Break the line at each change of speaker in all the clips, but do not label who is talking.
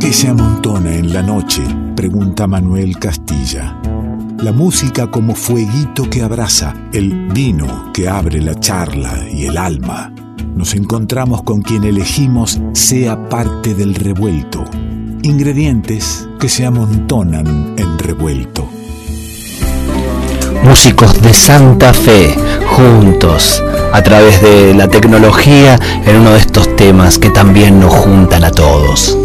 ¿Qué se amontona en la noche? pregunta Manuel Castilla. La música como fueguito que abraza, el vino que abre la charla y el alma. Nos encontramos con quien elegimos sea parte del revuelto. Ingredientes que se amontonan en revuelto.
Músicos de Santa Fe, juntos, a través de la tecnología, en uno de estos temas que también nos juntan a todos.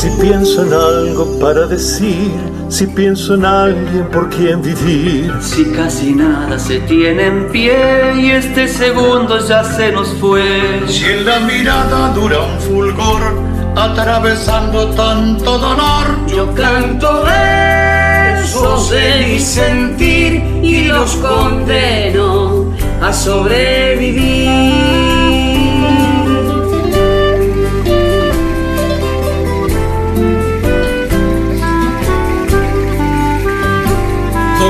Si pienso en algo para decir, si pienso en alguien por quien vivir.
Si casi nada se tiene en pie y este segundo ya se nos fue.
Si en la mirada dura un fulgor, atravesando tanto dolor.
Yo canto versos de mi sentir y los condeno a sobrevivir.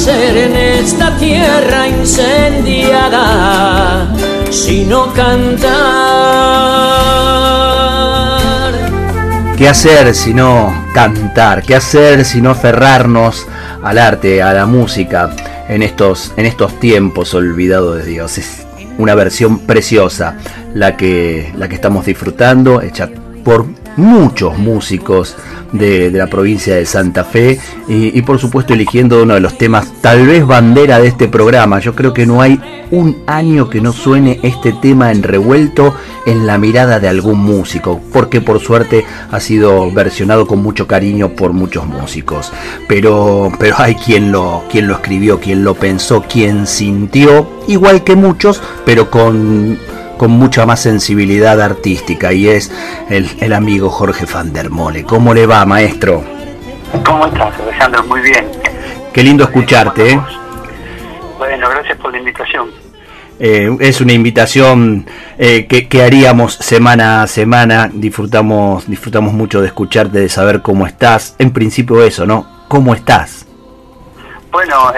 Hacer en esta tierra incendiada, sino cantar.
¿Qué hacer si no cantar? ¿Qué hacer si no aferrarnos al arte, a la música en estos, en estos tiempos olvidados de Dios? Es una versión preciosa la que, la que estamos disfrutando, hecha por muchos músicos de, la provincia de Santa Fe y, por supuesto eligiendo uno de los temas tal vez bandera de este programa. Yo creo que no hay un año que no suene este tema en revuelto en la mirada de algún músico, porque por suerte ha sido versionado con mucho cariño por muchos músicos. Pero, pero hay quien lo, quien lo escribió, quien lo pensó, quien sintió, igual que muchos, pero con con mucha más sensibilidad artística y es el, amigo Jorge Van der Mole. ¿Cómo le va, maestro?
¿Cómo estás, Alejandro? Muy bien.
Qué lindo escucharte. ¿eh?
Bueno, gracias por la invitación.
Eh, es una invitación eh, que, haríamos semana a semana. Disfrutamos, disfrutamos mucho de escucharte, de saber cómo estás. En principio eso, ¿no? ¿Cómo estás?
Bueno,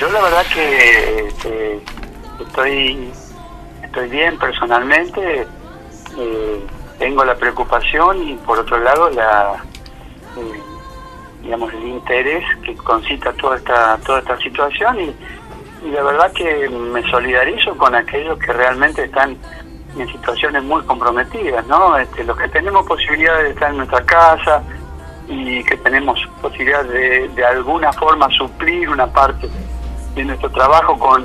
yo la verdad que estoy estoy bien personalmente, eh, tengo la preocupación y por otro lado la eh, digamos el interés que concita toda esta toda esta situación y, la verdad que me solidarizo con aquellos que realmente están en situaciones muy comprometidas, ¿no? Este, los que tenemos posibilidad de estar en nuestra casa y que tenemos posibilidad de, de alguna forma suplir una parte de nuestro trabajo con,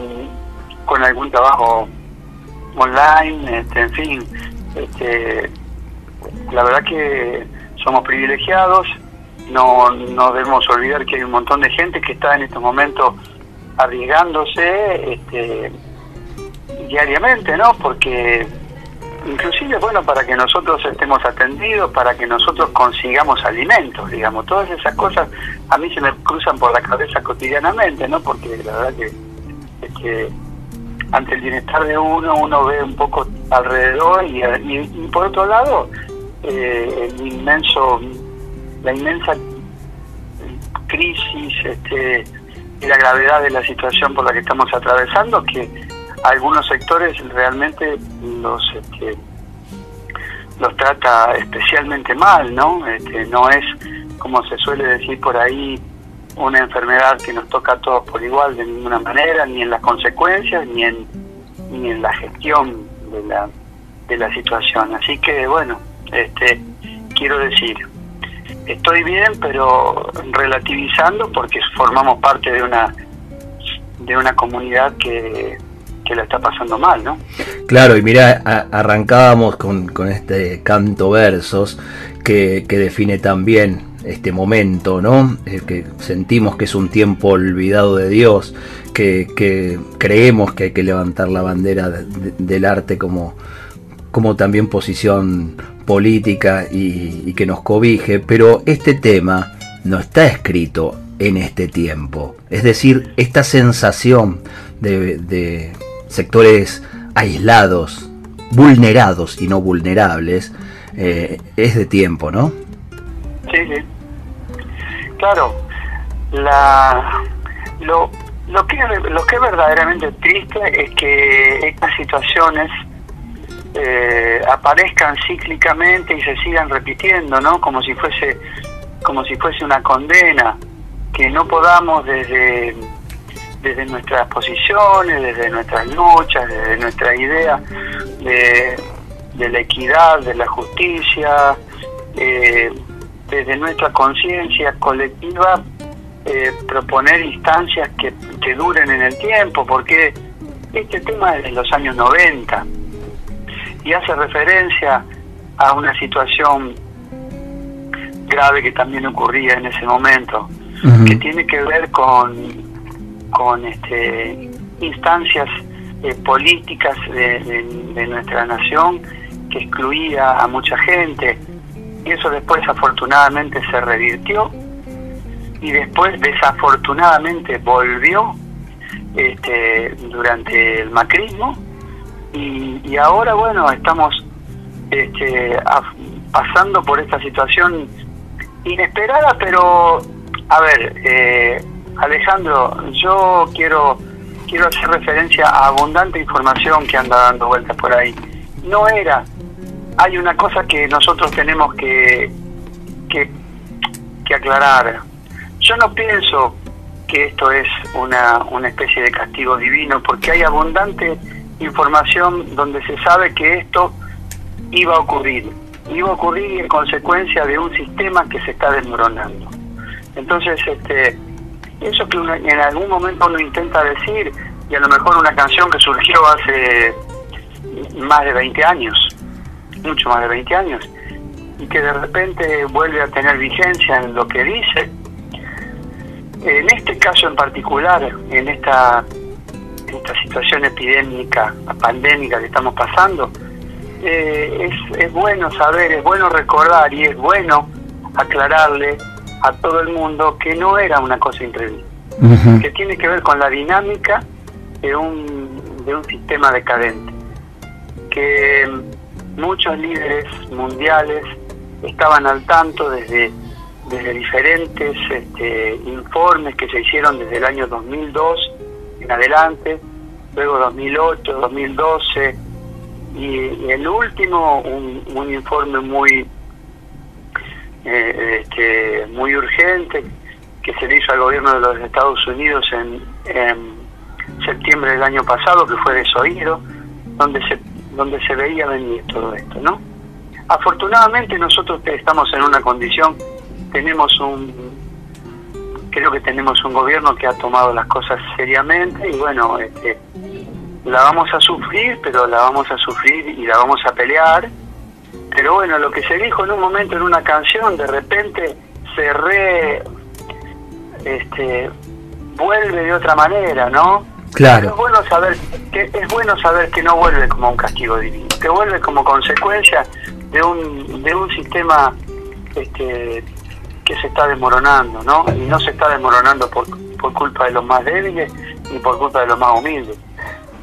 con algún trabajo online, este, en fin, este, la verdad que somos privilegiados, no, no debemos olvidar que hay un montón de gente que está en estos momentos arriesgándose este, diariamente, ¿no? Porque inclusive, bueno, para que nosotros estemos atendidos, para que nosotros consigamos alimentos, digamos, todas esas cosas a mí se me cruzan por la cabeza cotidianamente, ¿no? Porque la verdad que, que ante el bienestar de uno, uno ve un poco alrededor y, por otro lado, eh, el inmenso, la inmensa crisis este, y la gravedad de la situación por la que estamos atravesando, que algunos sectores realmente los este, los trata especialmente mal, ¿no? Este, no es, como se suele decir por ahí, una enfermedad que nos toca a todos por igual de ninguna manera, ni en las consecuencias, ni en, ni en la gestión de la, de la situación. Así que bueno, este, quiero decir, estoy bien, pero relativizando porque formamos parte de una de una comunidad que, que la está pasando mal, ¿no?
Claro, y mira, arrancábamos con, con este canto versos que, define también este momento, ¿no? Eh, que sentimos que es un tiempo olvidado de Dios, que, creemos que hay que levantar la bandera del arte como, como también posición política y, que nos cobije, pero este tema no está escrito en este tiempo. Es decir, esta sensación de, sectores aislados, vulnerados y no vulnerables, eh, es de tiempo, ¿no?
Sí, sí. Claro, lo que es verdaderamente triste es que estas situaciones eh, aparezcan cíclicamente y se sigan repitiendo, ¿no? Como si fuese como si fuese una condena, que no podamos desde desde nuestras posiciones, desde nuestras luchas, desde nuestra idea de, la equidad, de la justicia, eh, desde nuestra conciencia colectiva, eh, proponer instancias que, que duren en el tiempo, porque este tema es de los años 90 y hace referencia a una situación grave que también ocurría en ese momento, que tiene que ver con, con este, instancias eh, políticas de, nuestra nación que excluía a mucha gente y eso después afortunadamente se revirtió y después desafortunadamente volvió este, durante el macrismo y, ahora, bueno, estamos este, pasando por esta situación inesperada, pero, a ver, eh, Alejandro, yo quiero quiero hacer referencia a abundante información que anda dando vueltas por ahí. No era. Hay una cosa que nosotros tenemos que, que, aclarar. Yo no pienso que esto es una, una especie de castigo divino, porque hay abundante información donde se sabe que esto iba a ocurrir, iba a ocurrir en consecuencia de un sistema que se está desmoronando. Entonces, este, eso que en algún momento uno intenta decir, y a lo mejor una canción que surgió hace más de 20 años, mucho más de 20 años, y que de repente vuelve a tener vigencia en lo que dice, en este caso en particular, en esta esta situación epidémica, pandémica que estamos pasando, eh, es, es bueno saber, es bueno recordar y es bueno aclararle a todo el mundo que no era una cosa imprevista, que tiene que ver con la dinámica de un, de un sistema decadente, que muchos líderes mundiales estaban al tanto desde, desde diferentes este, informes que se hicieron desde el año 2002 en adelante, luego 2008, 2012 y, el último un, informe muy eh, este, muy urgente que se le hizo al gobierno de los Estados Unidos en, septiembre del año pasado que fue desoído donde se donde se veía venir todo esto no afortunadamente nosotros estamos en una condición tenemos un creo que tenemos un gobierno que ha tomado las cosas seriamente y bueno, este, la vamos a sufrir, pero la vamos a sufrir y la vamos a pelear. Pero bueno, lo que se dijo en un momento en una canción, de repente se re este vuelve de otra manera, ¿no?
Claro.
es bueno saber que es bueno saber que no vuelve como un castigo divino, que vuelve como consecuencia de un de un sistema este que se está desmoronando, ¿no? Y no se está desmoronando por, por culpa de los más débiles ni por culpa de los más humildes.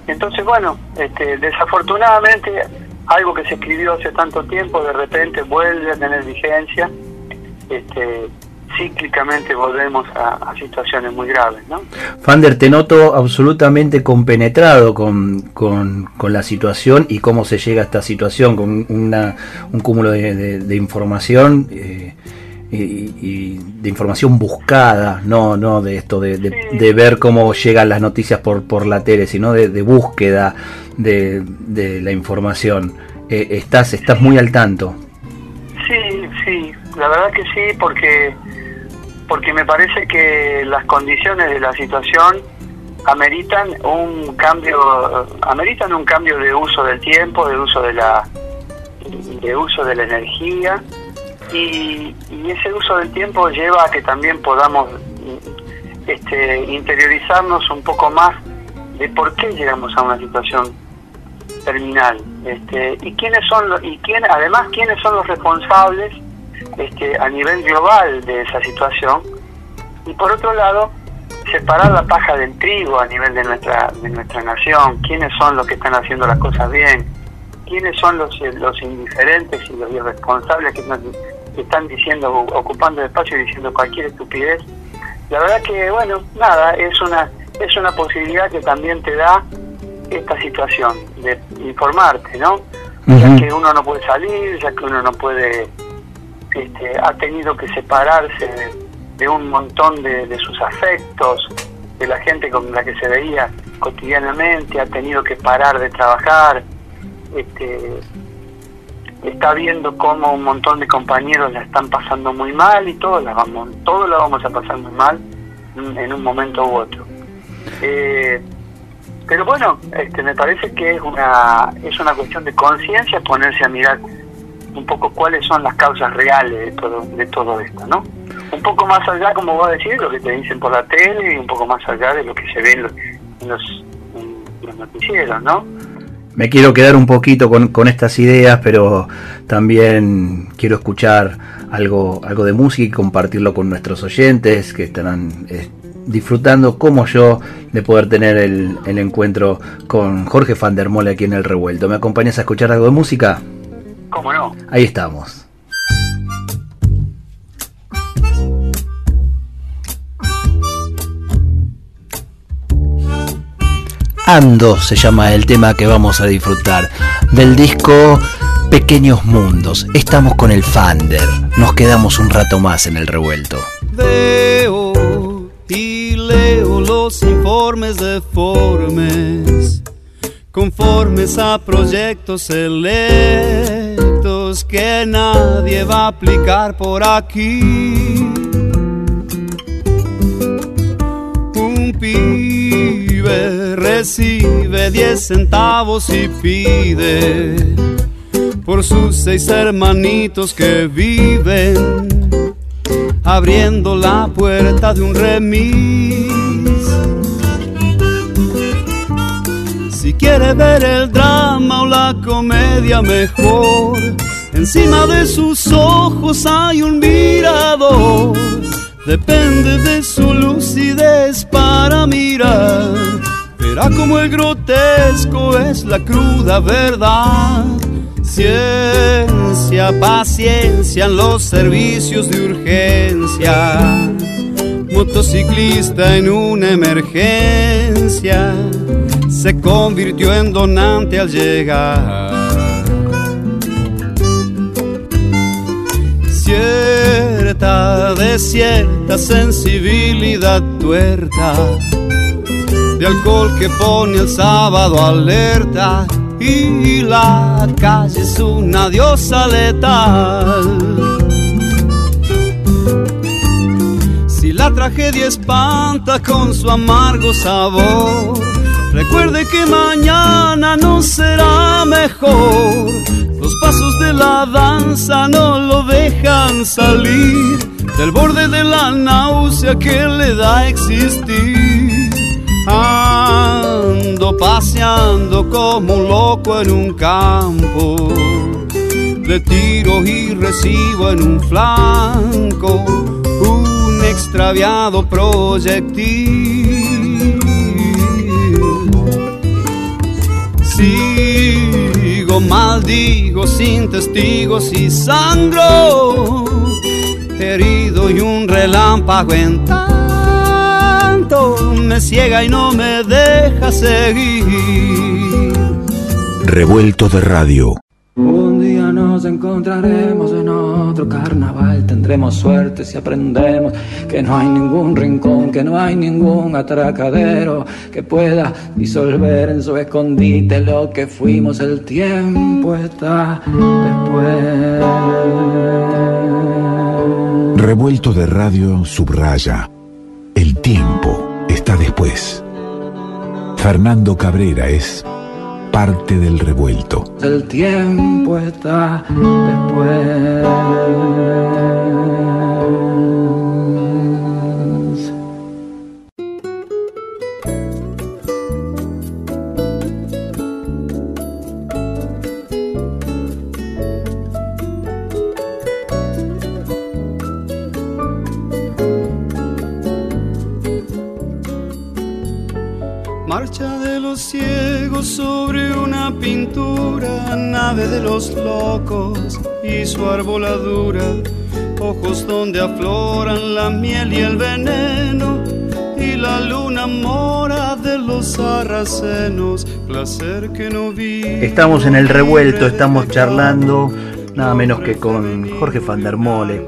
Entonces, bueno, este, desafortunadamente algo que se escribió hace tanto tiempo de repente vuelve a tener vigencia. Este, cíclicamente volvemos a, situaciones muy graves. ¿no?
Fander, te noto absolutamente compenetrado con, con, la situación y cómo se llega a esta situación, con una, un cúmulo de, de, información. Eh, y, de información buscada, no, no de esto de, de, ver cómo llegan las noticias por, por la tele, sino de, búsqueda de, de, la información. Eh, estás, estás muy al tanto.
Sí, sí, la verdad que sí, porque, porque me parece que las condiciones de la situación ameritan un cambio, ameritan un cambio de uso del tiempo, de uso de la, de uso de la energía y, ese uso del tiempo lleva a que también podamos este, interiorizarnos un poco más de por qué llegamos a una situación terminal este, y quiénes son y quién además quiénes son los responsables este, a nivel global de esa situación. Y por otro lado separar la paja del trigo a nivel de nuestra de nuestra nación. Quiénes son los que están haciendo las cosas bien quiénes son los, los indiferentes y los irresponsables que, están diciendo ocupando el espacio y diciendo cualquier estupidez la verdad que bueno nada es una es una posibilidad que también te da esta situación de informarte no ya que uno no puede salir ya que uno no puede este, ha tenido que separarse de, un montón de, sus afectos, de la gente con la que se veía cotidianamente, ha tenido que parar de trabajar, este, está viendo cómo un montón de compañeros la están pasando muy mal y todos la vamos, todos la vamos a pasar muy mal en un momento u otro. Eh, pero bueno, este, me parece que es una es una cuestión de conciencia ponerse a mirar un poco cuáles son las causas reales de todo, de todo esto, ¿no? Un poco más allá, como vos decís, lo que te dicen por la tele y un poco más allá de lo que se ve en los, noticieros, ¿no?
Me quiero quedar un poquito con, con, estas ideas, pero también quiero escuchar algo, algo de música y compartirlo con nuestros oyentes que estarán eh, disfrutando como yo de poder tener el, el encuentro con Jorge Van der Mole aquí en el revuelto. ¿Me acompañas a escuchar algo de música?
¿Cómo no?
Ahí estamos. Ando se llama el tema que vamos a disfrutar del disco Pequeños Mundos. Estamos con el Fander. Nos quedamos un rato más en el revuelto.
Veo y leo los informes deformes conformes a proyectos que nadie va a aplicar por aquí. Un pibe recibe 10 centavos y pide por sus seis hermanitos que viven abriendo la puerta de un remis Si quiere ver el drama o la comedia mejor, encima de sus ojos hay un mirador. Depende de su lucidez para mirar. Verá como el grotesco es la cruda verdad. Ciencia, paciencia en los servicios de urgencia. Motociclista en una emergencia se convirtió en donante al llegar. Cierta, de cierta sensibilidad tuerta, de alcohol que pone el sábado alerta y la calle es una diosa letal. Si la tragedia espanta con su amargo sabor, Recuerde que mañana no será mejor. Los pasos de la danza no lo dejan salir del borde de la náusea que le da existir. Ando paseando como un loco en un campo. De tiro y recibo en un flanco un extraviado proyectil Sigo, maldigo sin testigos y sangro, herido y un relámpago en tanto me ciega y no me deja seguir.
Revuelto de radio.
Un día nos encontraremos en otro carnaval, tendremos suerte si aprendemos que no hay ningún rincón, que no hay ningún atracadero que pueda disolver en su escondite lo que fuimos. El tiempo está después.
Revuelto de radio subraya. El tiempo está después. Fernando Cabrera es parte del revuelto.
El tiempo está después.
Sobre una pintura, nave de los locos y su arboladura, ojos donde afloran la miel y el veneno, y la luna mora de los sarracenos, placer que no vi.
Estamos en el revuelto, estamos charlando nada menos que con Jorge van der Mole.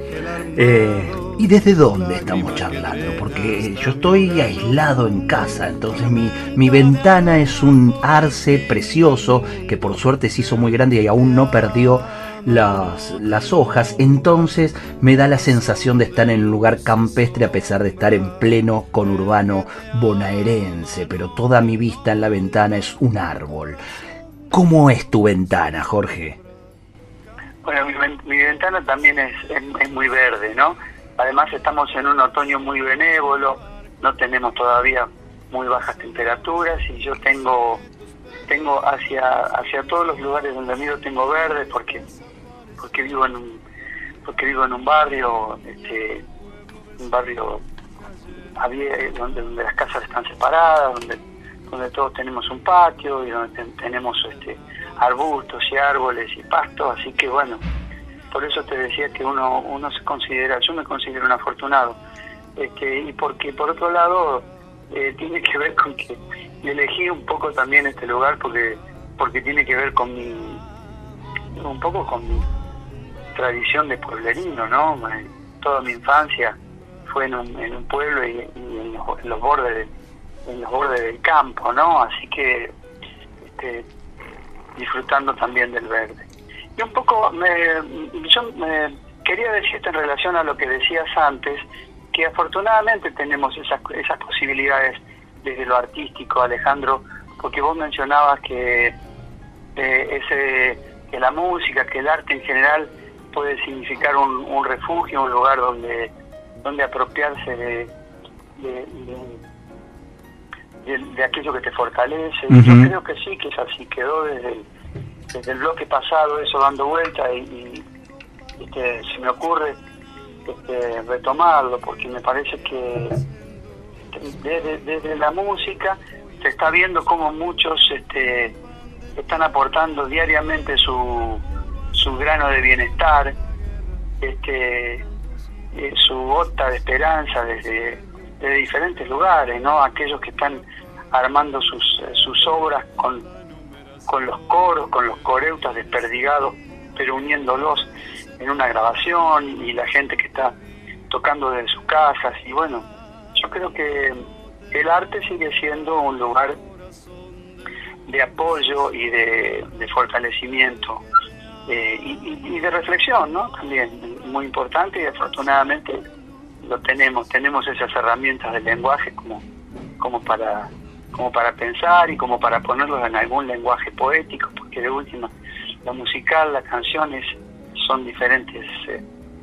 Eh, ¿Y desde dónde estamos charlando? Porque yo estoy aislado en casa, entonces mi, mi ventana es un arce precioso que por suerte se hizo muy grande y aún no perdió las, las, hojas, entonces me da la sensación de estar en un lugar campestre a pesar de estar en pleno conurbano bonaerense, pero toda mi vista en la ventana es un árbol. ¿Cómo es tu ventana, Jorge?
Bueno, mi, ventana también es, es, muy verde, ¿no? Además estamos en un otoño muy benévolo, no tenemos todavía muy bajas temperaturas y yo tengo tengo hacia hacia todos los lugares donde miro tengo verde porque porque vivo en un porque vivo en un barrio este un barrio donde, donde las casas están separadas donde donde todos tenemos un patio y donde tenemos este arbustos y árboles y pastos, así que bueno, por eso te decía que uno uno se considera, yo me considero un afortunado, este, y porque por otro lado eh, tiene que ver con que elegí un poco también este lugar porque porque tiene que ver con mi un poco con mi tradición de pueblerino, ¿no? Toda mi infancia fue en un, en un pueblo y, en, los, bordes en los bordes del campo, ¿no? Así que este, disfrutando también del verde. Y un poco, me, yo me quería decirte en relación a lo que decías antes, que afortunadamente tenemos esas, esas posibilidades desde lo artístico, Alejandro, porque vos mencionabas que eh, ese que la música, que el arte en general puede significar un, un refugio, un lugar donde donde apropiarse de, de, aquello que te fortalece. Yo creo que sí, que es así, quedó desde el, desde el bloque pasado eso dando vuelta y, este, se me ocurre este, retomarlo porque me parece que desde, desde la música se está viendo como muchos este, están aportando diariamente su, su grano de bienestar, este, eh, su gota de esperanza desde de diferentes lugares, ¿no? Aquellos que están armando sus, eh, sus obras con, con los coros, con los coreutas desperdigados, pero uniéndolos en una grabación y la gente que está tocando desde sus casas. Y bueno, yo creo que el arte sigue siendo un lugar de apoyo y de, fortalecimiento eh, y, de reflexión, ¿no? También muy importante y afortunadamente lo tenemos, tenemos esas herramientas del lenguaje como, como para como para pensar y como para ponerlos en algún lenguaje poético, porque de última, la musical, las canciones son diferentes eh,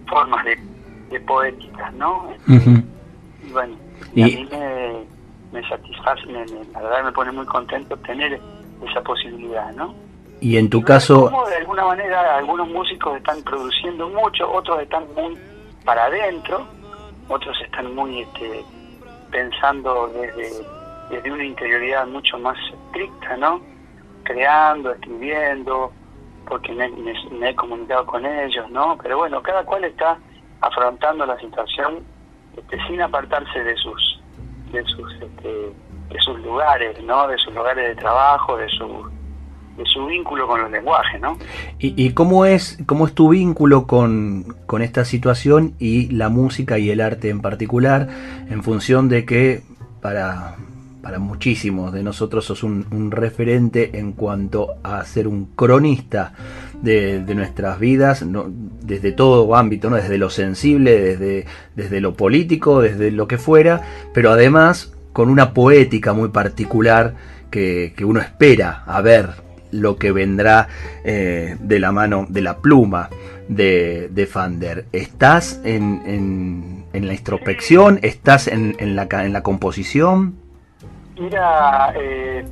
formas de, de poéticas, ¿no? Y bueno, a mí me, me satisface, la verdad me pone muy contento tener esa posibilidad, ¿no?
Y en tu caso...
Como de alguna manera algunos músicos están produciendo mucho, otros están muy para adentro, otros están muy este, pensando desde, desde una interioridad mucho más estricta, ¿no? Creando, escribiendo, porque me, he comunicado con ellos, ¿no? Pero bueno, cada cual está afrontando la situación este, sin apartarse de sus de sus este, de sus lugares, ¿no? De sus lugares de trabajo, de su de su vínculo con los lenguajes, ¿no?
¿Y, cómo, es, cómo es tu vínculo con, con, esta situación y la música y el arte en particular, en función de que para, para muchísimos de nosotros sos un, referente en cuanto a ser un cronista de, nuestras vidas, desde todo ámbito, ¿no? desde lo sensible, desde, desde lo político, desde lo que fuera, pero además con una poética muy particular que, que uno espera a ver lo que vendrá eh, de la mano de la pluma de, de Fander. ¿Estás en, en, la introspección? ¿Estás en, la, en la composición?
Mira, eh,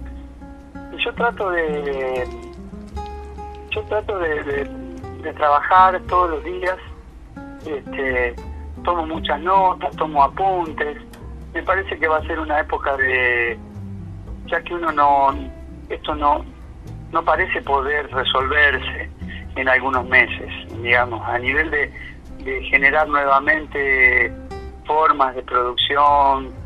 yo trato de yo trato de, de, trabajar todos los días este, tomo muchas notas tomo apuntes. Me parece que va a ser una época de ya que uno no, esto no, no parece poder resolverse en algunos meses, digamos, a nivel de, de generar nuevamente formas de producción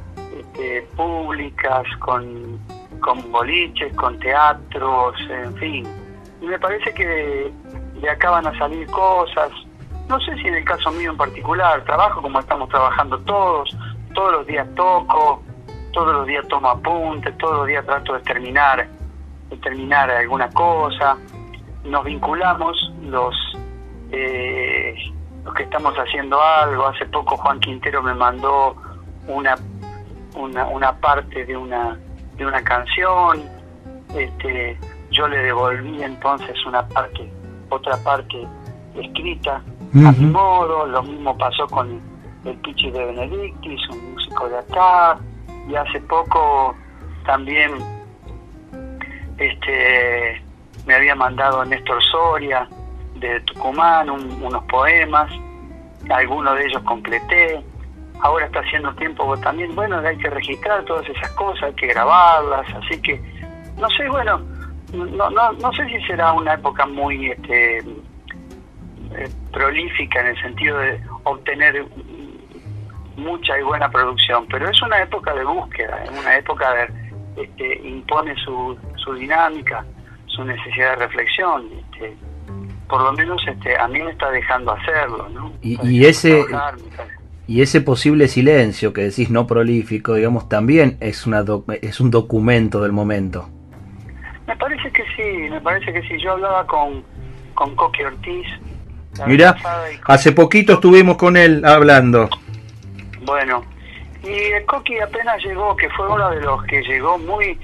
este, públicas, con, con boliches, con teatros, en fin. Y me parece que de acá van a salir cosas, no sé si en el caso mío en particular, trabajo como estamos trabajando todos, todos los días toco, todos los días tomo apuntes, todos los días trato de terminar, de terminar alguna cosa, nos vinculamos los eh, los que estamos haciendo algo, hace poco Juan Quintero me mandó una una, una parte de una de una canción, este yo le devolví entonces una parte, otra parte escrita a mi modo, lo mismo pasó con el Pichi de Benedictis, un músico de acá, y hace poco también este me había mandado Néstor Soria de Tucumán unos poemas, algunos de ellos completé, ahora está haciendo tiempo también, bueno, hay que registrar todas esas cosas, hay que grabarlas, así que, no sé, bueno, no, no, no sé si será una época muy este, eh, prolífica en el sentido de obtener mucha y buena producción, pero es una época de búsqueda, es una época de este, impone su, su dinámica, su necesidad de reflexión. Este, por lo menos este, a mí me está dejando hacerlo, ¿no?
Y, ese y ese posible silencio que decís no prolífico, digamos, también es una es un documento del momento.
Me parece que sí, me parece que sí. Yo hablaba con con Coque Ortiz,
Mira, hace poquito estuvimos con él hablando.
Bueno, y el Coqui apenas llegó, que fue uno de los que llegó muy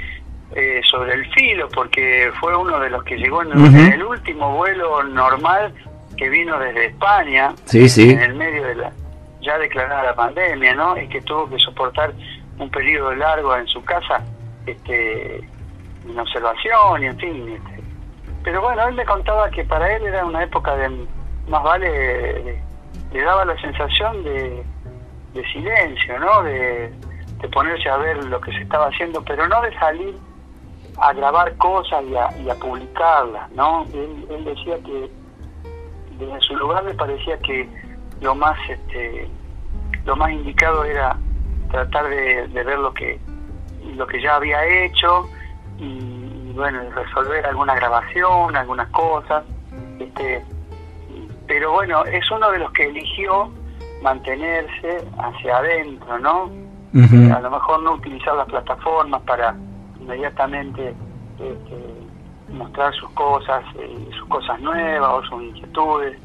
eh, sobre el filo, porque fue uno de los que llegó en, el último vuelo normal que vino desde España,
sí, sí.
en el medio de la ya declarada la pandemia, ¿no? Y que tuvo que soportar un periodo largo en su casa, este, en observación y en fin. Este. Pero bueno, él me contaba que para él era una época de más vale le daba la sensación de, silencio, ¿no? De, ponerse a ver lo que se estaba haciendo, pero no de salir a grabar cosas y a, y a publicarlas, ¿no? Él, decía que desde su lugar le parecía que lo más este lo más indicado era tratar de, ver lo que lo que ya había hecho y, y bueno resolver alguna grabación algunas cosas este pero bueno, es uno de los que eligió mantenerse hacia adentro, ¿no? A lo mejor no utilizar las plataformas para inmediatamente este, mostrar sus cosas, eh, sus cosas nuevas o sus inquietudes,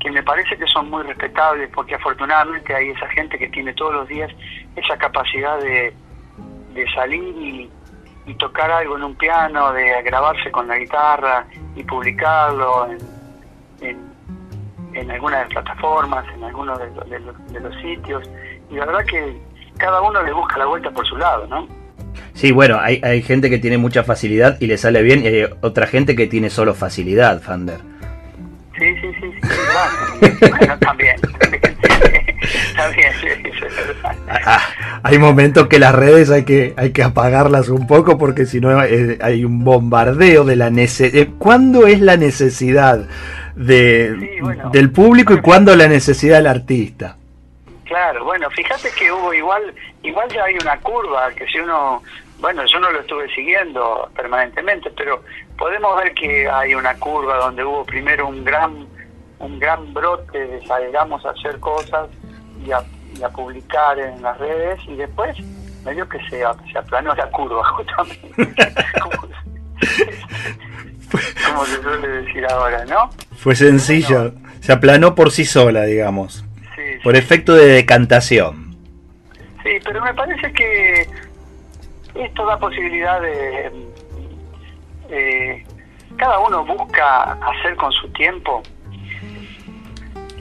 que me parece que son muy respetables porque afortunadamente hay esa gente que tiene todos los días esa capacidad de, de salir y, tocar algo en un piano, de grabarse con la guitarra y publicarlo en, en, en algunas plataformas, en algunos de, los sitios, y la verdad que cada uno le busca la vuelta por su lado, ¿no?
Sí, bueno, hay, hay gente que tiene mucha facilidad y le sale bien, y hay otra gente que tiene solo facilidad, Fander.
Bueno, también. también,
ah, ah, hay momentos que las redes hay que hay que apagarlas un poco porque si no eh, hay un bombardeo de la necesidad. ¿Cuándo es la necesidad de, del público y cuándo la necesidad del artista.
Claro, bueno, fíjate que hubo igual, igual ya hay una curva que si uno, bueno, yo no lo estuve siguiendo permanentemente, pero podemos ver que hay una curva donde hubo primero un gran, un gran brote de salgamos a hacer cosas y a, publicar en las redes y después medio que se, se aplanó la curva justamente. como se suele decir ahora, ¿no?
Fue sencillo, se aplanó por sí sola, digamos, por efecto de decantación.
Sí, pero me parece que esto da posibilidad de... Eh, cada uno busca hacer con su tiempo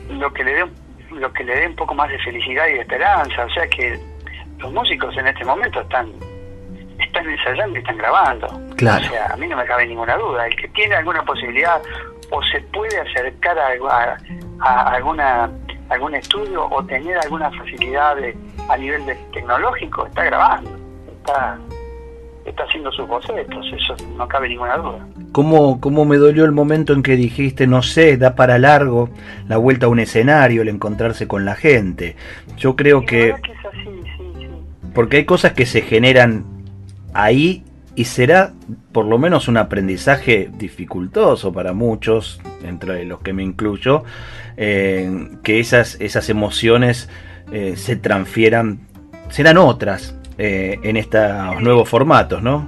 lo que le dé lo que le dé un poco más de felicidad y de esperanza, o sea que los músicos en este momento están están ensayando y están grabando.
Claro.
O sea, a mí no me cabe ninguna duda. El que tiene alguna posibilidad o se puede acercar a, a, alguna algún estudio o tener alguna facilidad a nivel de tecnológico, está grabando. Está, está haciendo sus bocetos, eso no cabe ninguna duda.
¿Cómo, ¿Cómo me dolió el momento en que dijiste, no sé, da para largo la vuelta a un escenario, el encontrarse con la gente? Yo creo que...
que es así, sí, sí.
Porque hay cosas que se generan ahí y será por lo menos un aprendizaje dificultoso para muchos, entre los que me incluyo, eh, que esas, esas emociones eh, se transfieran, serán otras eh, en estos nuevos formatos, ¿no?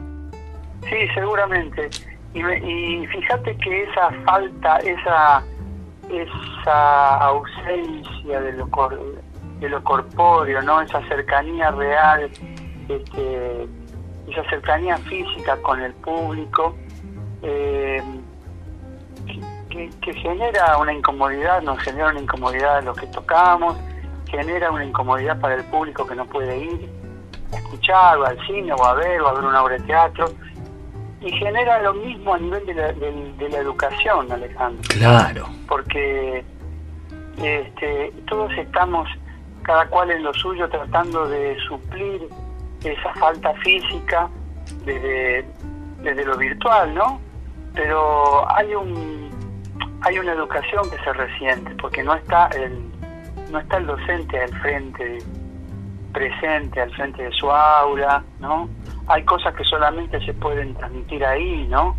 Sí, seguramente. Y, me- y fíjate que esa falta, esa esa ausencia de lo cor- de lo corpóreo, ¿no? Esa cercanía real, este, esa cercanía física con el público, eh, que, que genera una incomodidad, nos genera una incomodidad a los que tocamos, genera una incomodidad para el público que no puede ir a escuchar, o al cine, o a ver, o a ver una obra de teatro, y genera lo mismo a nivel de la, de- de la educación, Alejandro
Claro.
porque este, todos estamos, cada cual en lo suyo, tratando de suplir esa falta física desde, desde lo virtual, ¿no? Pero hay un hay una educación que se resiente, porque no está el no está el docente al frente, presente al frente de su aula, ¿no? Hay cosas que solamente se pueden transmitir ahí, ¿no?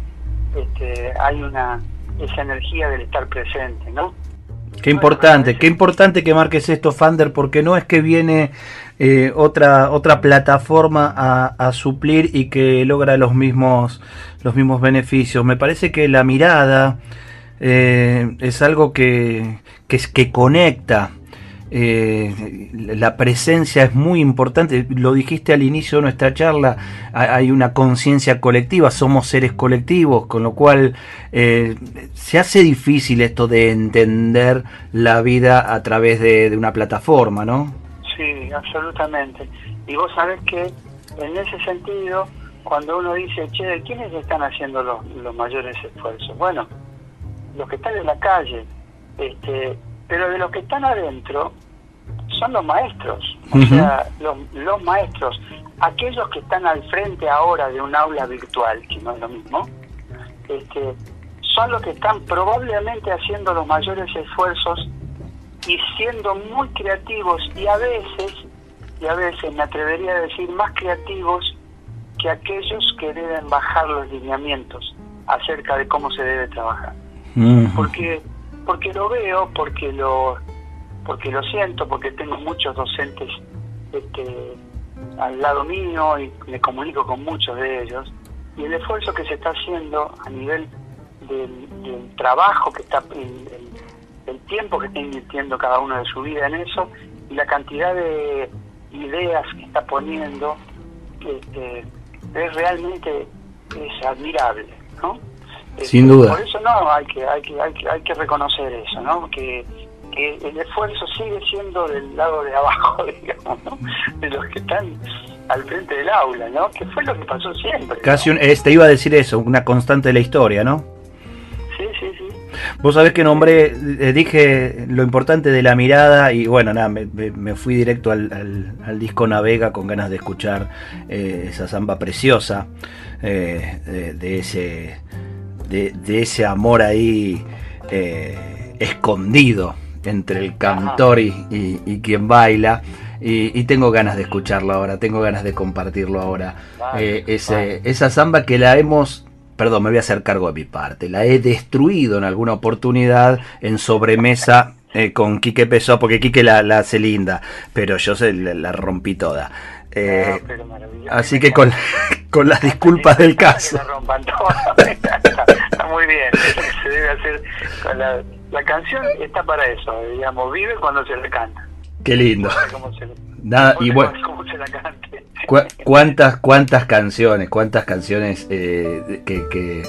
Este, hay una esa energía del estar presente, ¿no?
Qué importante, qué importante que marques esto, Fander, porque no es que viene eh, otra otra plataforma a, a suplir y que logra los mismos los mismos beneficios. Me parece que la mirada eh, es algo que, que conecta. Eh, la presencia es muy importante, lo dijiste al inicio de nuestra charla, ha- hay una conciencia colectiva, somos seres colectivos, con lo cual eh, se hace difícil esto de entender la vida a través de, de una plataforma, ¿no?
Sí, absolutamente. Y vos sabés que en ese sentido, cuando uno dice, che, ¿quiénes están haciendo los, los mayores esfuerzos? Bueno, los que están en la calle, este, pero de los que están adentro son los maestros, o sea, los, los maestros, aquellos que están al frente ahora de un aula virtual, que no es lo mismo, este, son los que están probablemente haciendo los mayores esfuerzos y siendo muy creativos y a veces, y a veces me atrevería a decir más creativos que aquellos que deben bajar los lineamientos acerca de cómo se debe trabajar. Porque porque lo veo, porque lo porque lo siento, porque tengo muchos docentes este, al lado mío y me comunico con muchos de ellos y el esfuerzo que se está haciendo a nivel del, del trabajo que está el, tiempo que está invirtiendo cada uno de su vida en eso y la cantidad de ideas que está poniendo este, es realmente es admirable, ¿no? Este,
Sin duda.
Por eso no, hay que, hay que, hay que, hay que reconocer eso, ¿no? Que, que el esfuerzo sigue siendo del lado de abajo, digamos, ¿no? De los que están al frente del aula, ¿no? Que fue lo que pasó siempre.
Casi un, eh, te iba a decir eso, una constante de la historia, ¿no?
Sí, sí, sí.
Vos sabés que nombré, eh, dije lo importante de la mirada y bueno, nada, me, me- me fui directo al, al- al disco Navega con ganas de escuchar eh, esa samba preciosa eh, de, de ese de, de ese amor ahí eh, escondido entre el cantor y, y- y quien baila. Y, y tengo ganas de escucharlo ahora, tengo ganas de compartirlo ahora. Eh, ese- esa samba que la hemos perdón, me voy a hacer cargo de mi parte. La he destruido en alguna oportunidad en sobremesa eh, con Quique Pesó, porque Quique la, la hace linda, pero yo se la, la rompí toda. Eh, así que con, con las disculpas del caso.
Está, muy bien, es lo que se debe hacer. con la, la canción está para eso, digamos, vive cuando se le canta.
Qué lindo.
No sé cómo se
Nada, y bueno,
cómo se la cante.
cu- cuántas, cuántas canciones, cuántas canciones eh, que, que,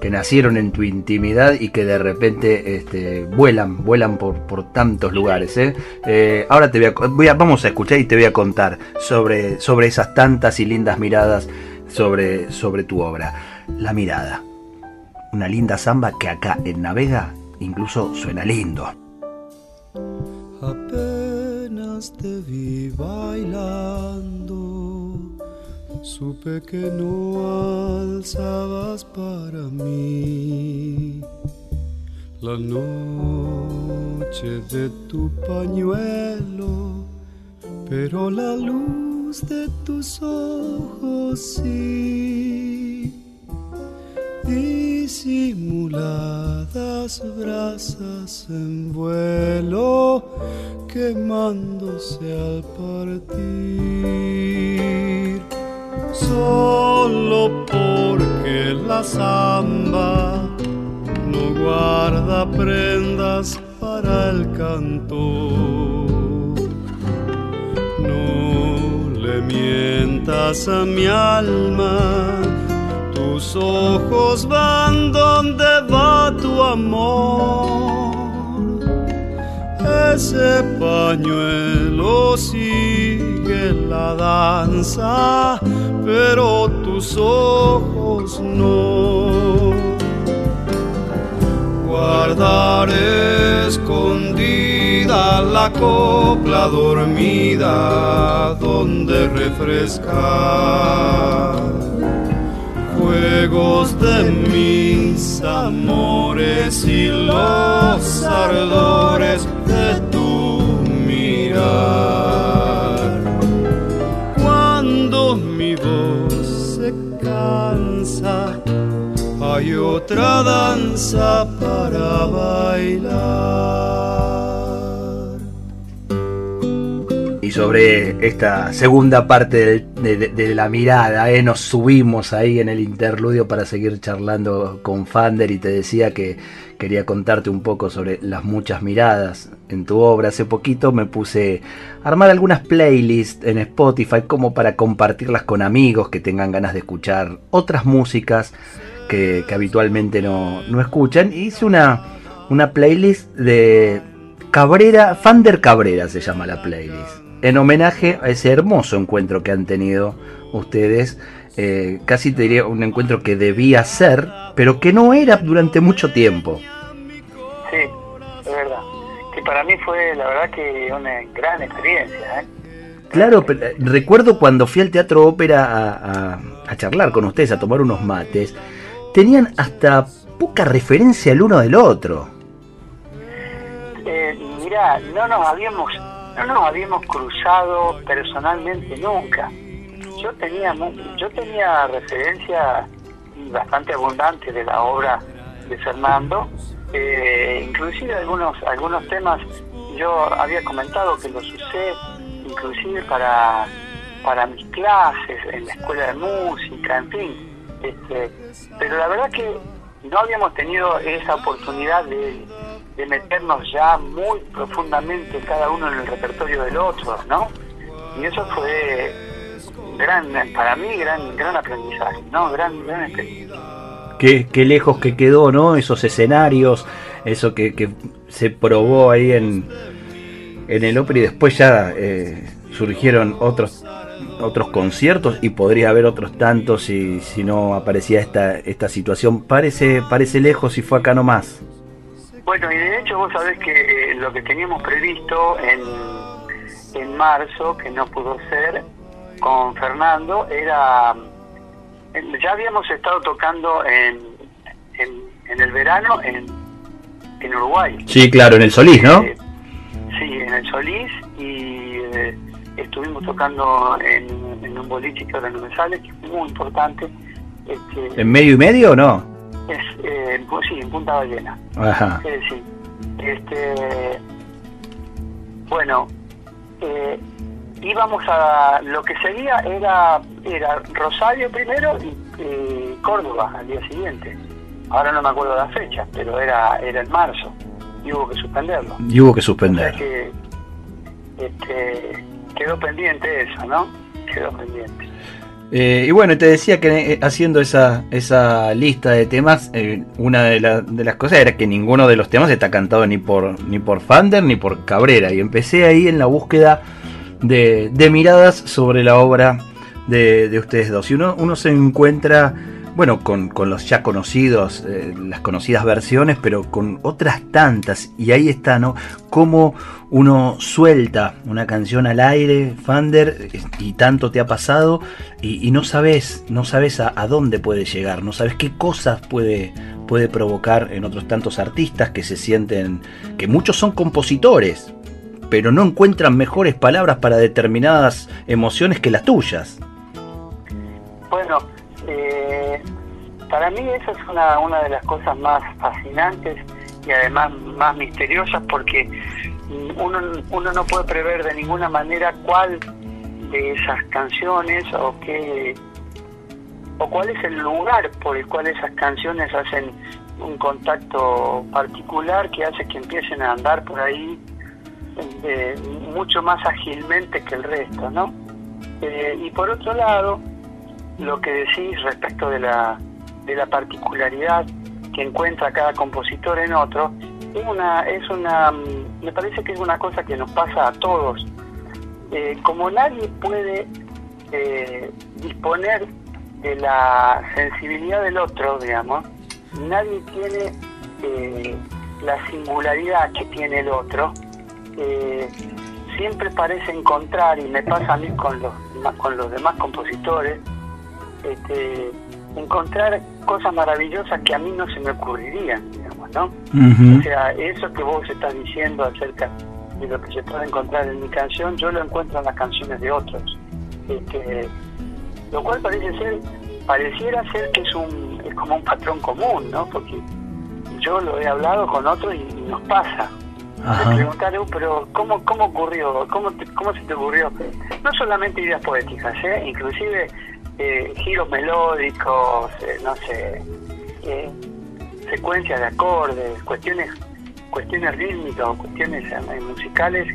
que nacieron en tu intimidad y que de repente este, vuelan, vuelan por, por tantos lugares. ¿eh? Eh, ahora te voy a, voy a- vamos a escuchar y te voy a contar sobre, sobre esas tantas y lindas miradas sobre, sobre tu obra. La mirada. Una linda samba que acá en Navega incluso suena lindo.
Apenas te vi bailando, supe que no alzabas para mí la noche de tu pañuelo, pero la luz de tus ojos sí. Disimuladas brasas en vuelo, quemándose al partir. Solo porque la samba no guarda prendas para el canto. No le mientas a mi alma, tus ojos van donde va tu amor. Ese pañuelo sigue la danza, pero tus ojos no guardaré escondida la copla dormida donde refresca fuegos de mis amores y los ardores de tu mirar. Cuando mi voz se cansa, hay otra danza para bailar.
Sobre esta segunda parte de, la mirada, ¿eh? nos subimos ahí en el interludio para seguir charlando con Fander y te decía que quería contarte un poco sobre las muchas miradas en tu obra. Hace poquito me puse a armar algunas playlists en Spotify como para compartirlas con amigos que tengan ganas de escuchar otras músicas que, que habitualmente no, no escuchan. Hice una, una playlist de Cabrera, Fander Cabrera se llama la playlist. En homenaje a ese hermoso encuentro que han tenido ustedes. eh, casi te diría un encuentro que debía ser, pero que no era durante mucho tiempo.
Sí, es verdad. Que para mí fue, la verdad, que una gran experiencia. ¿eh?
Claro, pero, eh, recuerdo cuando fui al Teatro Ópera a, a- a charlar con ustedes, a tomar unos mates, tenían hasta poca referencia el uno del otro.
Eh, mirá, no nos habíamos no nos habíamos cruzado personalmente nunca. Yo tenía yo tenía referencia bastante abundante de la obra de Fernando, eh, inclusive algunos algunos temas yo había comentado que los usé inclusive para para mis clases en la escuela de música, en fin. Este, pero la verdad que no habíamos tenido esa oportunidad de, de meternos ya muy profundamente cada uno en el repertorio del otro, ¿no? Y eso fue gran, para mí gran, gran aprendizaje, ¿no? Gran, gran.
Qué, qué lejos que quedó, ¿no? Esos escenarios, eso que, se probó ahí en, en el ópera y después ya eh, surgieron otros otros conciertos y podría haber otros tantos si, si no aparecía esta, esta situación. Parece, parece lejos y fue acá nomás.
Bueno, y de hecho vos sabés que eh, lo que teníamos previsto en, en marzo, que no pudo ser, con Fernando, era... eh, Ya habíamos estado tocando en, en, en el verano en, en Uruguay.
Sí, claro, en el Solís, ¿no?
Eh, sí, en el Solís y eh, estuvimos tocando en, en un boliche que ahora no me sale, que es muy importante. Este,
¿En medio y medio o no?
Es, eh, pues sí, en Punta Ballena.
Ajá.
Eh, sí. Este, bueno, eh, íbamos a. Lo que seguía era era Rosario primero y Córdoba al día siguiente. Ahora no me acuerdo la fecha, pero era era en marzo y hubo que suspenderlo.
Y hubo que
O sea
suspender.
que este, quedó pendiente eso, ¿no? Quedó pendiente.
Eh, y bueno, te decía que eh, haciendo esa, esa lista de temas, eh, una de, la- de las cosas era que ninguno de los temas está cantado ni por, ni por Fander ni por Cabrera. Y empecé ahí en la búsqueda de, de miradas sobre la obra de, de ustedes dos. Y uno, uno se encuentra bueno, con, los ya conocidos, eh, las conocidas versiones, pero con otras tantas. Y ahí está, ¿no? Cómo uno suelta una canción al aire, Fander, y tanto te ha pasado, y, no sabes, no sabes a, dónde puede llegar, no sabes qué cosas puede, puede provocar en otros tantos artistas que se sienten, que muchos son compositores, pero no encuentran mejores palabras para determinadas emociones que las tuyas.
Bueno, eh, para mí esa es una, una de las cosas más fascinantes y además más misteriosas porque uno, uno no puede prever de ninguna manera cuál de esas canciones o qué o cuál es el lugar por el cual esas canciones hacen un contacto particular que hace que empiecen a andar por ahí eh, mucho más ágilmente que el resto, ¿no? Eh, y por otro lado, lo que decís respecto de la, de la particularidad que encuentra cada compositor en otro, es una, es una, me parece que es una cosa que nos pasa a todos. Eh, como nadie puede eh, disponer de la sensibilidad del otro, digamos, nadie tiene eh, la singularidad que tiene el otro, siempre parece encontrar, y me pasa a mí con los, con los demás compositores, este, encontrar cosas maravillosas que a mí no se me ocurrirían, digamos, ¿no? O sea, eso que vos estás diciendo acerca de lo que se puede encontrar en mi canción, yo lo encuentro en las canciones de otros. Este, lo cual parece ser, pareciera ser que es un es como un patrón común, ¿no? Porque yo lo he hablado con otros y, nos pasa. Me preguntaron, pero ¿cómo, cómo ocurrió? ¿Cómo, ¿Cómo se te ocurrió? No solamente ideas poéticas, ¿eh? Inclusive eh, giros melódicos, eh, no sé, eh, secuencias de acordes, cuestiones cuestiones rítmicas o cuestiones musicales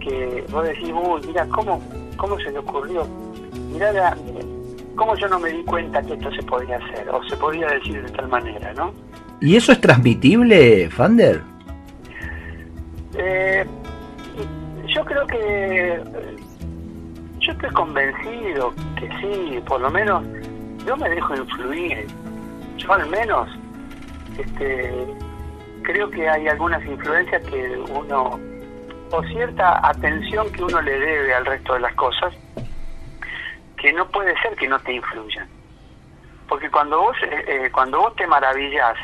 que vos decís, uy, mira, ¿cómo, cómo se le ocurrió? Mira, cómo yo no me di cuenta que esto se podía hacer o se podía decir de tal manera, ¿no?
¿Y eso es transmitible, Fander?
yo creo que yo estoy convencido que sí, por lo menos yo me dejo influir. Yo al menos este, creo que hay algunas influencias que uno, o cierta atención que uno le debe al resto de las cosas, que no puede ser que no te influyan. Porque cuando vos, eh, eh, cuando vos te maravillas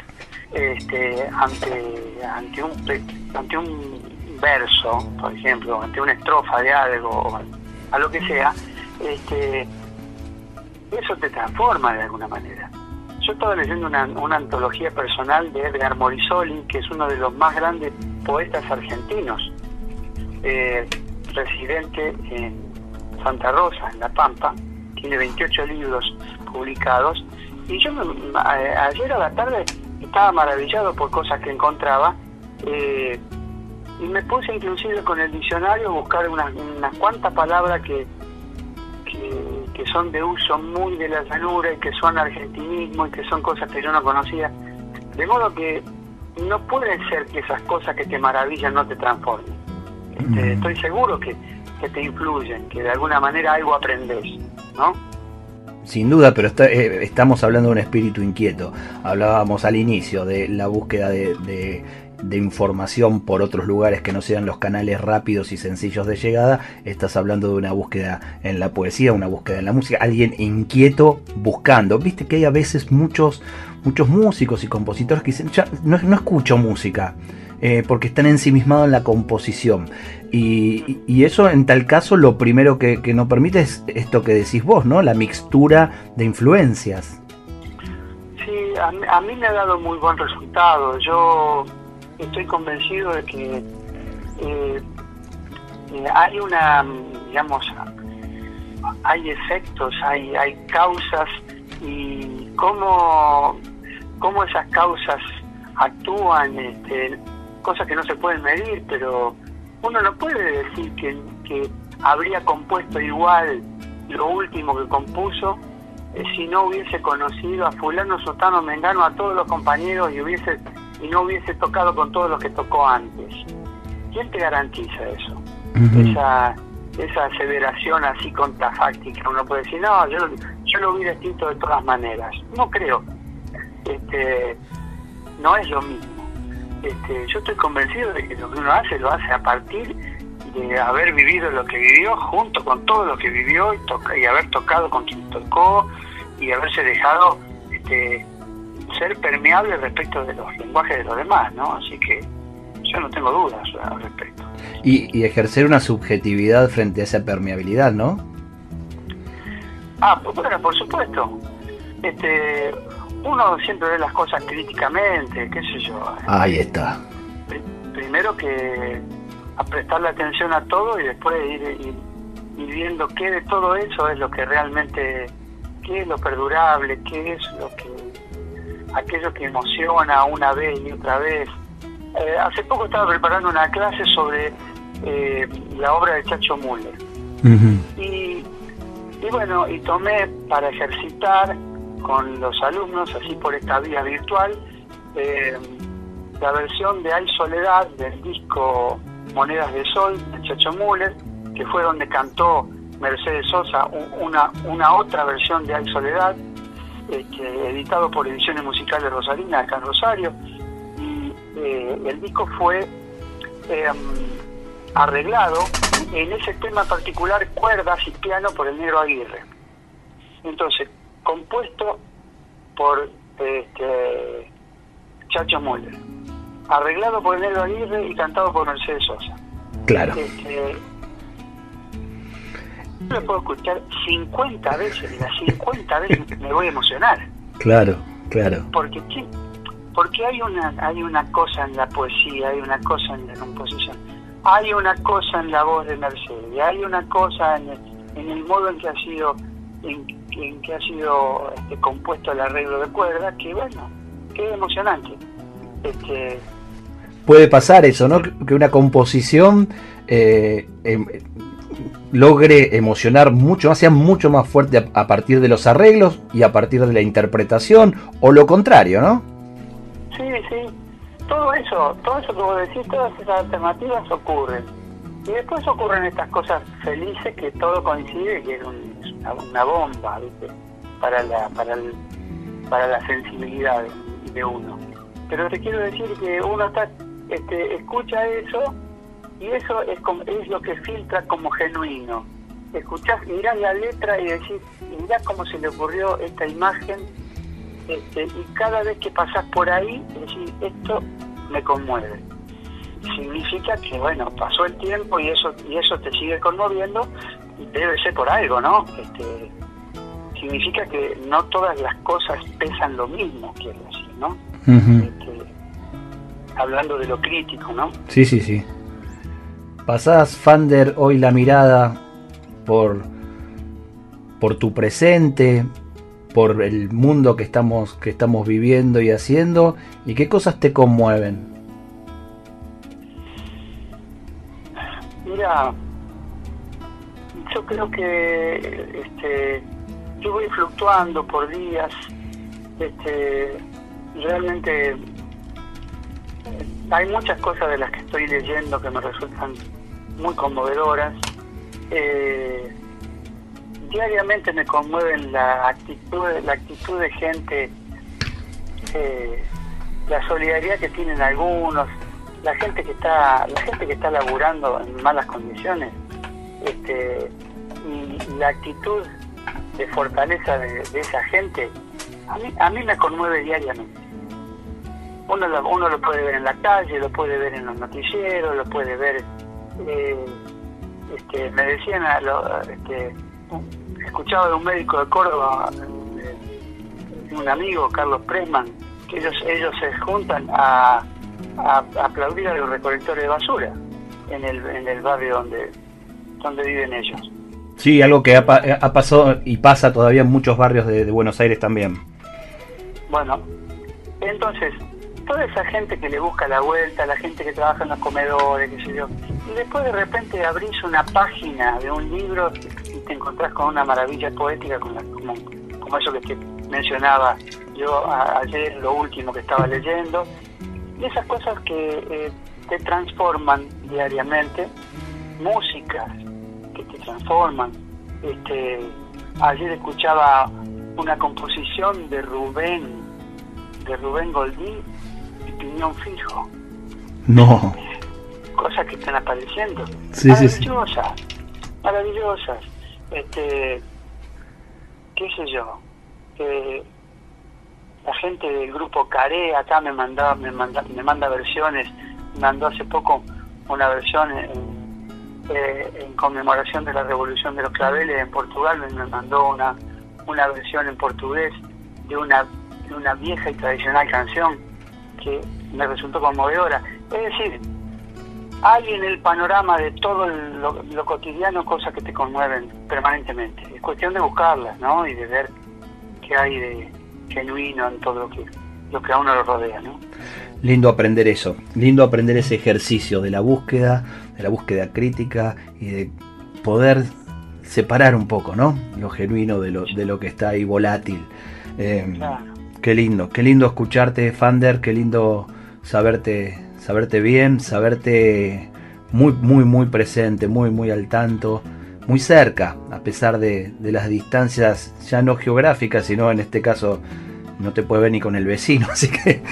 este, ante, ante, un, ante un verso, por ejemplo, ante una estrofa de algo, a lo que sea, este, eso te transforma de alguna manera. Yo estaba leyendo una, antología personal de Edgar Morisoli, que es uno de los más grandes poetas argentinos, eh, residente en Santa Rosa, en La Pampa, tiene 28 libros publicados, y yo ayer a la tarde estaba maravillado por cosas que encontraba, eh, y me puse inclusive con el diccionario a buscar unas, cuantas palabras que, que, son de uso muy de la llanura y que son argentinismo y que son cosas que yo no conocía. De modo que no puede ser que esas cosas que te maravillan no te transformen. Este, mm. Estoy seguro que, que, te influyen, que de alguna manera algo aprendes, ¿no?
Sin duda, pero eh, estamos hablando de un espíritu inquieto. Hablábamos al inicio de la búsqueda de de información por otros lugares que no sean los canales rápidos y sencillos de llegada, estás hablando de una búsqueda en la poesía, una búsqueda en la música, alguien inquieto buscando. Viste que hay a veces muchos, muchos músicos y compositores que dicen, ya, no, escucho música. Eh, porque están ensimismados en la composición. Y, eso en tal caso lo primero que, que no permite es esto que decís vos, ¿no? La mixtura de influencias.
Sí, a, a mí me ha dado muy buen resultado. Yo estoy convencido de que eh, eh, hay una, digamos, hay efectos, hay, hay causas y cómo, cómo esas causas actúan, este, cosas que no se pueden medir, pero uno no puede decir que, habría compuesto igual lo último que compuso eh, si no hubiese conocido a fulano, sotano, mengano, a todos los compañeros y hubiese y no hubiese tocado con todos los que tocó antes. ¿Quién te garantiza eso? Esa esa aseveración así contrafáctica. Uno puede decir, no, yo, yo lo hubiera escrito de todas maneras. No creo. Este, no es lo mismo. Este, yo estoy convencido de que lo que uno hace lo hace a partir de haber vivido lo que vivió junto con todo lo que vivió y, toca, y haber tocado con quien tocó y haberse dejado este, ser permeable respecto de los lenguajes de los demás, ¿no? Así que yo no tengo dudas al respecto.
Y, y ejercer una subjetividad frente a esa permeabilidad, ¿no?
Ah, pues bueno, por supuesto. Este, uno siempre ve las cosas críticamente, qué sé yo.
Ahí está.
primero que a prestarle atención a todo y después ir, ir, ir, viendo qué de todo eso es lo que realmente, qué es lo perdurable, qué es lo que, aquello que emociona una vez y otra vez. Eh, hace poco estaba preparando una clase sobre eh, la obra de Chacho Müller. y, y bueno, y tomé para ejercitar con los alumnos, así por esta vía virtual, eh, la versión de Hay Soledad del disco Monedas de Sol de Chacho Müller, que fue donde cantó Mercedes Sosa una, una otra versión de Hay Soledad, este, editado por Ediciones Musicales Rosarina, acá en Rosario. Y eh, el disco fue eh, arreglado en ese tema particular, cuerdas y piano, por el negro Aguirre. Entonces, compuesto por este, Chacho Müller, arreglado por el negro Aguirre y cantado por Mercedes Sosa.
Claro.
Este, yo lo puedo escuchar 50 veces y las 50 veces me voy a emocionar.
Claro, claro.
Porque porque hay una hay una cosa en la poesía, hay una cosa en la composición, hay una cosa en la voz de Mercedes, hay una cosa en el, en el modo en que ha sido en, en que ha sido este, compuesto el arreglo de cuerda, que bueno, que emocionante. Este,
Puede pasar eso, ¿no? Que una composición eh, em, logre emocionar mucho más, sea mucho más fuerte a, a, partir de los arreglos y a partir de la interpretación, o lo contrario, ¿no?
Sí, sí. Todo eso, todo eso que vos decís, todas esas alternativas ocurren. Y después ocurren estas cosas felices que todo coincide que es un, una, una, bomba, ¿viste? Para la, para, el, para la sensibilidad de, de uno. Pero te quiero decir que uno está, este, escucha eso y eso es, como, es lo que filtra como genuino. Escuchás, mirás la letra y decís, mirá cómo se le ocurrió esta imagen, este, y cada vez que pasás por ahí, decís, esto me conmueve. Significa que, bueno, pasó el tiempo y eso y eso te sigue conmoviendo, debe ser por algo, ¿no? Este, significa que no todas las cosas pesan lo mismo, quiero decir, ¿no? Uh -huh. este, hablando de lo crítico, ¿no?
Sí, sí, sí. Pasás, Fander, hoy la mirada por, por tu presente, por el mundo que estamos, que estamos viviendo y haciendo, y qué cosas te conmueven.
Mira, yo creo que este, yo voy fluctuando por días, este, realmente hay muchas cosas de las que estoy leyendo que me resultan muy conmovedoras. Eh, diariamente me conmueven la actitud, la actitud de gente, eh, la solidaridad que tienen algunos, la gente que está, la gente que está laburando en malas condiciones, este, y la actitud de fortaleza de, de esa gente, a mí, a mí me conmueve diariamente uno lo, uno lo puede ver en la calle, lo puede ver en los noticieros, lo puede ver. Eh, este, me decían, a lo, este, escuchaba de un médico de Córdoba, de un amigo, Carlos Presman, que ellos ellos se juntan a, a, a, aplaudir a los recolectores de basura en el, en el barrio donde, donde viven ellos.
Sí, algo que ha, ha pasado y pasa todavía en muchos barrios de, de Buenos Aires también.
Bueno, entonces toda esa gente que le busca la vuelta, la gente que trabaja en los comedores, qué sé yo, y después de repente abrís una página de un libro y te encontrás con una maravilla poética como, como, como eso que te mencionaba yo a, ayer, lo último que estaba leyendo, y esas cosas que eh, te transforman diariamente, músicas que te transforman, este ayer escuchaba una composición de Rubén, de Rubén Goldín Piñón Fijo.
No.
Cosas que están apareciendo.
Sí, sí, sí.
maravillosas, maravillosas. Este, qué sé yo, eh, la gente del grupo Care acá me manda, me manda, me manda versiones, mandó hace poco una versión en, eh, en conmemoración de la revolución de los claveles en Portugal, me mandó una, una versión en portugués de una, de una vieja y tradicional canción que me resultó conmovedora. Es decir, hay en el panorama de todo lo, lo cotidiano cosas que te conmueven permanentemente. Es cuestión de buscarlas, ¿no? Y de ver qué hay de genuino en todo lo que, lo que a uno lo rodea, ¿no?
Lindo aprender eso, lindo aprender ese ejercicio de la búsqueda, de la búsqueda crítica y de poder separar un poco, ¿no? Lo genuino de lo, de lo que está ahí volátil. Eh,
Claro.
Qué lindo, qué lindo escucharte, Fander, qué lindo saberte, saberte bien, saberte muy, muy, muy presente, muy, muy al tanto, muy cerca, a pesar de, las distancias ya no geográficas, sino en este caso no te puede ver ni con el vecino, así que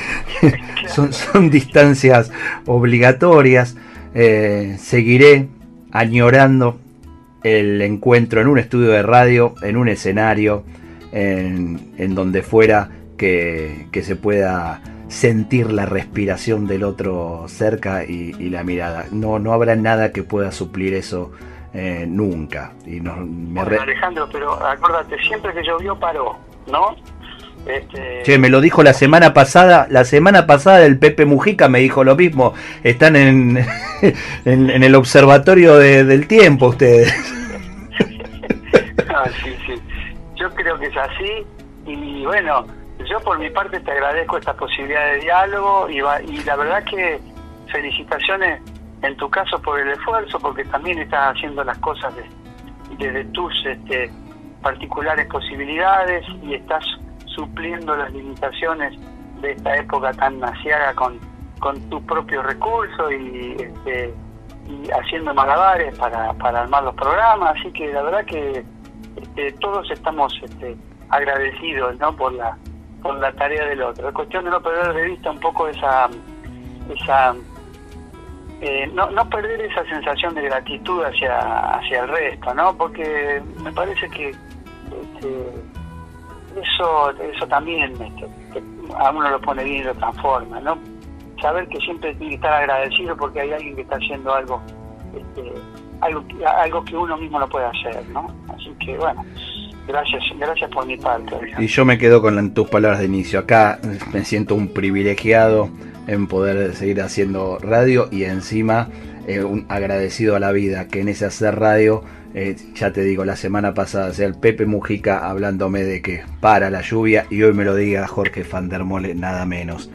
son, distancias obligatorias. Eh, seguiré añorando el encuentro en un estudio de radio, en un escenario, en, en donde fuera que, que se pueda sentir la respiración del otro cerca y, y la mirada. No, no habrá nada que pueda suplir eso eh, nunca. Y no, me
Bueno,
re-
Alejandro, pero acuérdate, siempre que llovió paró, ¿no? Este,
Che, me lo dijo la semana pasada, la semana pasada el Pepe Mujica me dijo lo mismo. Están en, en, en el observatorio de- del tiempo ustedes.
Ah, sí, sí. Yo creo que es así y bueno, yo por mi parte te agradezco esta posibilidad de diálogo y, va- y la verdad que felicitaciones en tu caso por el esfuerzo porque también estás haciendo las cosas de- desde tus este, particulares posibilidades y estás supliendo las limitaciones de esta época tan asiaga con, con tus propios recursos y, este, y haciendo malabares para, para armar los programas, así que la verdad que este, todos estamos este, agradecidos ¿no? por la por la tarea del otro. Es cuestión de no perder de vista un poco esa esa eh, no, no perder esa sensación de gratitud hacia hacia el resto, ¿no? Porque me parece que este, eso eso también este, a uno lo pone bien y lo transforma, ¿no? Saber que siempre tiene que estar agradecido porque hay alguien que está haciendo algo este, algo algo que uno mismo no puede hacer, ¿no? Así que bueno, gracias gracias por mi parte.
Y yo me quedo con tus palabras de inicio. Acá me siento un privilegiado en poder seguir haciendo radio y encima eh, un agradecido a la vida que en ese hacer radio, eh, ya te digo, la semana pasada sea el Pepe Mujica hablándome de que para la lluvia y hoy me lo diga Jorge Van der Mole, nada menos.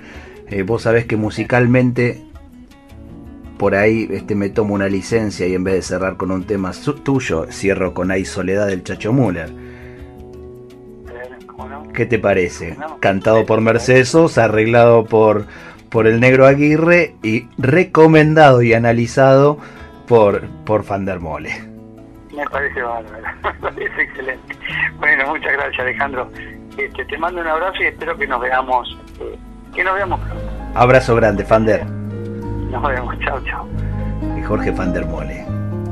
Eh, vos sabés que musicalmente por ahí este, me tomo una licencia y en vez de cerrar con un tema tuyo, cierro con Hay Soledad del Chacho Müller. ¿Qué te parece? Cantado por Mercedes Sosa, arreglado por, por el negro Aguirre y recomendado y analizado por, por Van der Mole.
Me parece bárbaro, me parece excelente. Bueno, muchas gracias Alejandro. Este, te mando un abrazo y espero que nos veamos, este, que nos veamos pronto.
Abrazo grande, Fander.
Nos vemos, chao, chao.
Y Jorge Van der Mole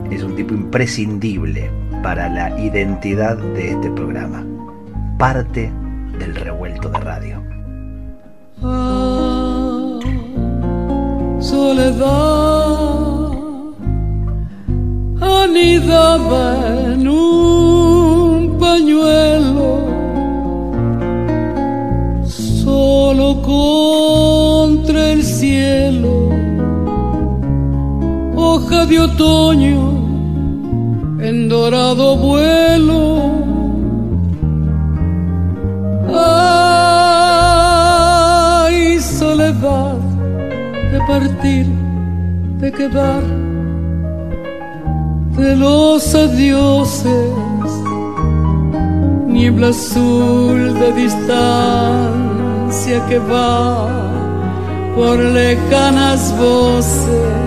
es un tipo imprescindible para la identidad de este programa. Parte del revuelto de radio.
Ah, soledad. Anidaba en un pañuelo solo contra el cielo. Hoja de otoño en dorado vuelo partir, de quedar, de los adioses, niebla azul de distancia que va por lejanas voces.